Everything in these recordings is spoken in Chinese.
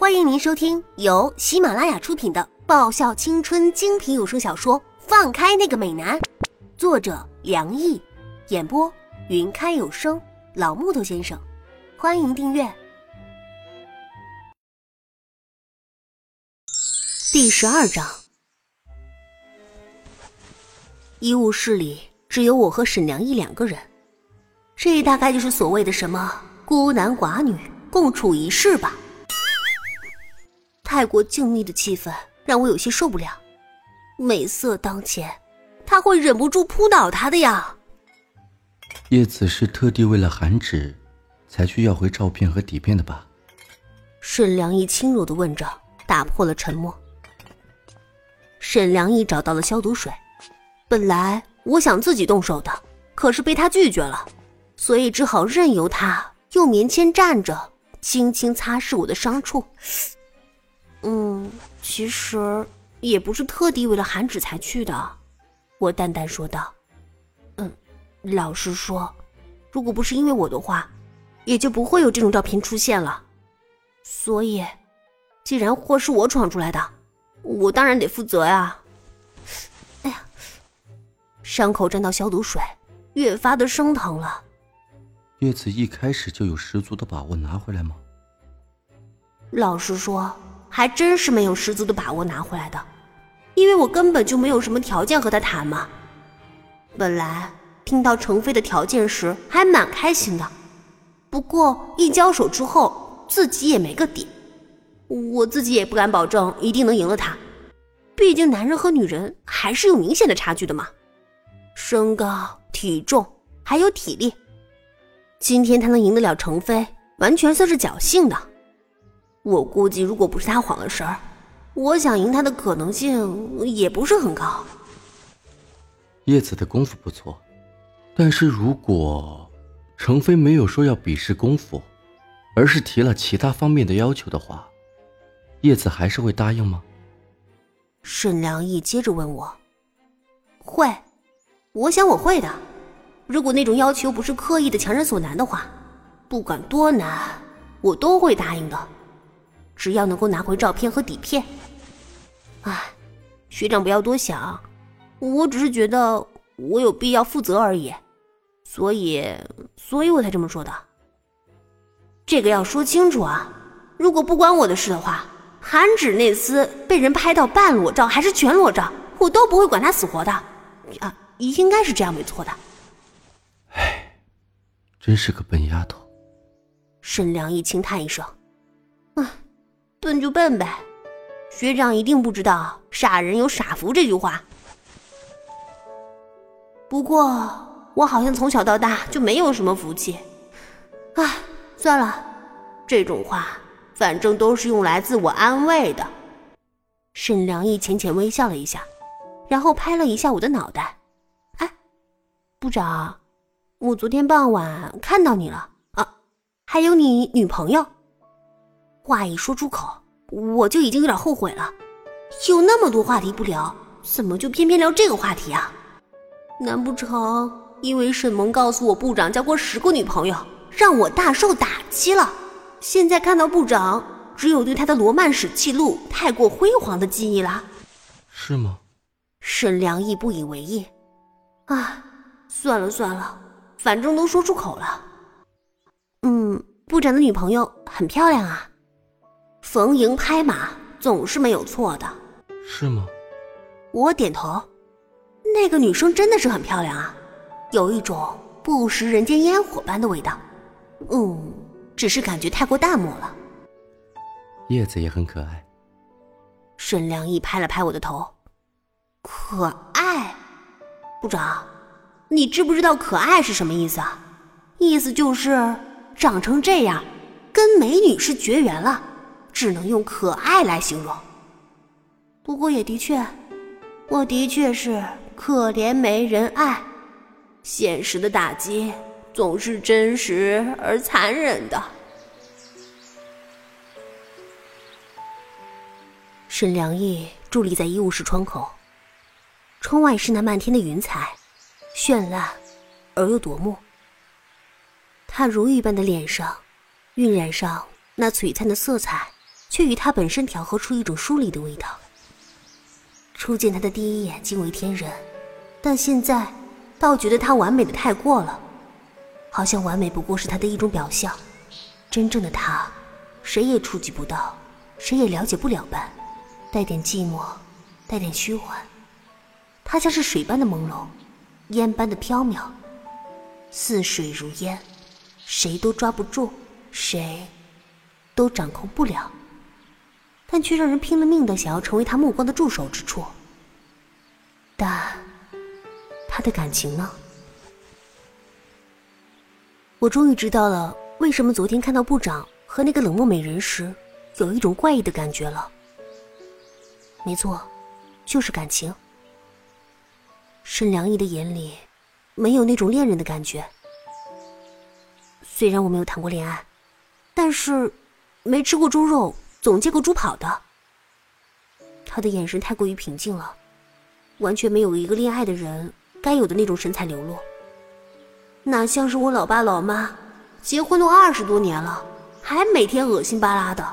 欢迎您收听由喜马拉雅出品的爆笑青春精品有声小说《放开那个美男》，作者梁毅，演播云开有声老木头先生。欢迎订阅。第十二章，医务室里只有我和沈良毅两个人，这大概就是所谓的什么孤男寡女共处一室吧。太过静谧的气氛让我有些受不了，美色当前，他会忍不住扑倒他的呀。叶子是特地为了韩芷，才去要回照片和底片的吧？沈良义轻柔的问着，打破了沉默。沈良义找到了消毒水，本来我想自己动手的，可是被他拒绝了，所以只好任由他用棉签蘸着，轻轻擦拭我的伤处。嗯，其实也不是特地为了韩芷才去的，我淡淡说道。嗯，老实说，如果不是因为我的话，也就不会有这种照片出现了。所以，既然祸是我闯出来的，我当然得负责呀。哎呀，伤口沾到消毒水，越发的生疼了。叶子一开始就有十足的把握拿回来吗？老实说。还真是没有十足的把握拿回来的，因为我根本就没有什么条件和他谈嘛。本来听到程飞的条件时还蛮开心的，不过一交手之后自己也没个底，我自己也不敢保证一定能赢了他，毕竟男人和女人还是有明显的差距的嘛，身高、体重还有体力。今天他能赢得了程飞，完全算是侥幸的。我估计，如果不是他晃了神儿，我想赢他的可能性也不是很高。叶子的功夫不错，但是如果程飞没有说要比试功夫，而是提了其他方面的要求的话，叶子还是会答应吗？沈良义接着问我：“会，我想我会的。如果那种要求不是刻意的强人所难的话，不管多难，我都会答应的。”只要能够拿回照片和底片，哎，学长不要多想，我只是觉得我有必要负责而已，所以，所以我才这么说的。这个要说清楚啊！如果不关我的事的话，韩芷那厮被人拍到半裸照还是全裸照，我都不会管他死活的。啊，应该是这样没错的。唉，真是个笨丫头。沈良一轻叹一声，唉。笨就笨呗，学长一定不知道“傻人有傻福”这句话。不过我好像从小到大就没有什么福气，唉，算了，这种话反正都是用来自我安慰的。沈良义浅浅微笑了一下，然后拍了一下我的脑袋：“哎，部长，我昨天傍晚看到你了啊，还有你女朋友。”话一说出口，我就已经有点后悔了。有那么多话题不聊，怎么就偏偏聊这个话题啊？难不成因为沈萌告诉我部长交过十个女朋友，让我大受打击了？现在看到部长，只有对他的罗曼史记录太过辉煌的记忆了？是吗？沈良义不以为意。啊，算了算了，反正都说出口了。嗯，部长的女朋友很漂亮啊。逢迎拍马总是没有错的，是吗？我点头。那个女生真的是很漂亮啊，有一种不食人间烟火般的味道。嗯，只是感觉太过淡漠了。叶子也很可爱。沈良义拍了拍我的头，可爱。部长，你知不知道“可爱”是什么意思啊？意思就是长成这样，跟美女是绝缘了。只能用可爱来形容。不过也的确，我的确是可怜没人爱。现实的打击总是真实而残忍的。沈良义伫立在医务室窗口，窗外是那漫天的云彩，绚烂而又夺目。他如玉般的脸上，晕染上那璀璨的色彩。却与他本身调和出一种疏离的味道。初见他的第一眼惊为天人，但现在倒觉得他完美的太过了，好像完美不过是他的一种表象，真正的他，谁也触及不到，谁也了解不了般，带点寂寞，带点虚幻。他像是水般的朦胧，烟般的飘渺，似水如烟，谁都抓不住，谁都掌控不了。但却让人拼了命的想要成为他目光的驻守之处。但他的感情呢？我终于知道了为什么昨天看到部长和那个冷漠美人时，有一种怪异的感觉了。没错，就是感情。沈良毅的眼里，没有那种恋人的感觉。虽然我没有谈过恋爱，但是没吃过猪肉。总见过猪跑的。他的眼神太过于平静了，完全没有一个恋爱的人该有的那种神采流露。哪像是我老爸老妈，结婚都二十多年了，还每天恶心巴拉的，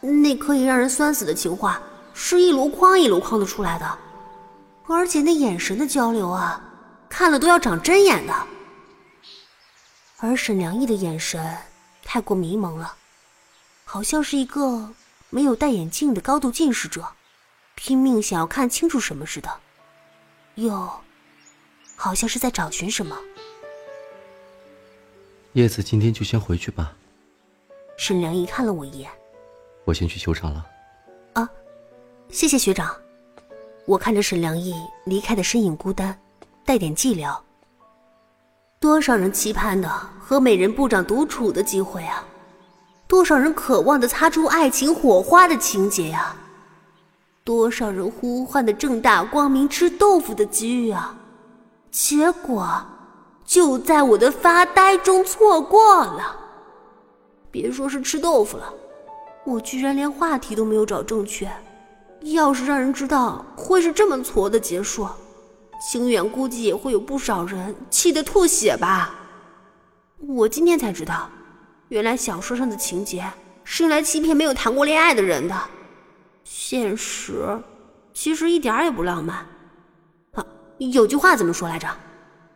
那可以让人酸死的情话，是一箩筐一箩筐的出来的，而且那眼神的交流啊，看了都要长针眼的。而沈良毅的眼神太过迷蒙了，好像是一个。没有戴眼镜的高度近视者，拼命想要看清楚什么似的，又好像是在找寻什么。叶子今天就先回去吧。沈良毅看了我一眼，我先去球场了。啊，谢谢学长。我看着沈良毅离开的身影，孤单，带点寂寥。多少人期盼的和美人部长独处的机会啊！多少人渴望的擦出爱情火花的情节呀！多少人呼唤的正大光明吃豆腐的机遇啊！结果就在我的发呆中错过了。别说是吃豆腐了，我居然连话题都没有找正确。要是让人知道会是这么挫的结束，清远估计也会有不少人气得吐血吧。我今天才知道。原来小说上的情节是用来欺骗没有谈过恋爱的人的，现实其实一点也不浪漫。啊，有句话怎么说来着？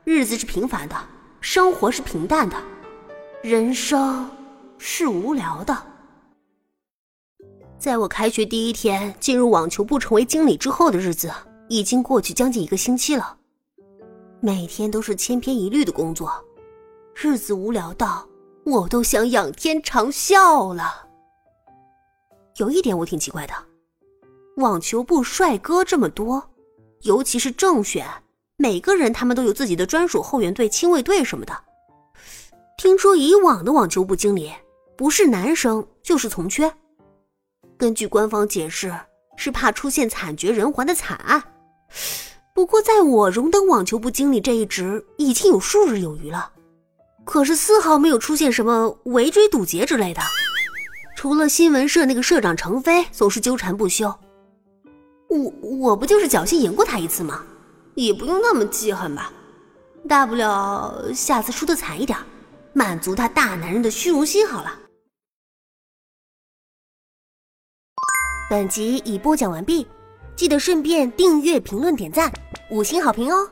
日子是平凡的，生活是平淡的，人生是无聊的。在我开学第一天进入网球部成为经理之后的日子，已经过去将近一个星期了。每天都是千篇一律的工作，日子无聊到。我都想仰天长啸了。有一点我挺奇怪的，网球部帅哥这么多，尤其是正选，每个人他们都有自己的专属后援队、亲卫队什么的。听说以往的网球部经理不是男生就是从缺，根据官方解释是怕出现惨绝人寰的惨案。不过在我荣登网球部经理这一职已经有数日有余了。可是丝毫没有出现什么围追堵截之类的，除了新闻社那个社长程飞总是纠缠不休。我我不就是侥幸赢过他一次吗？也不用那么记恨吧，大不了下次输的惨一点，满足他大男人的虚荣心好了。本集已播讲完毕，记得顺便订阅、评论、点赞、五星好评哦。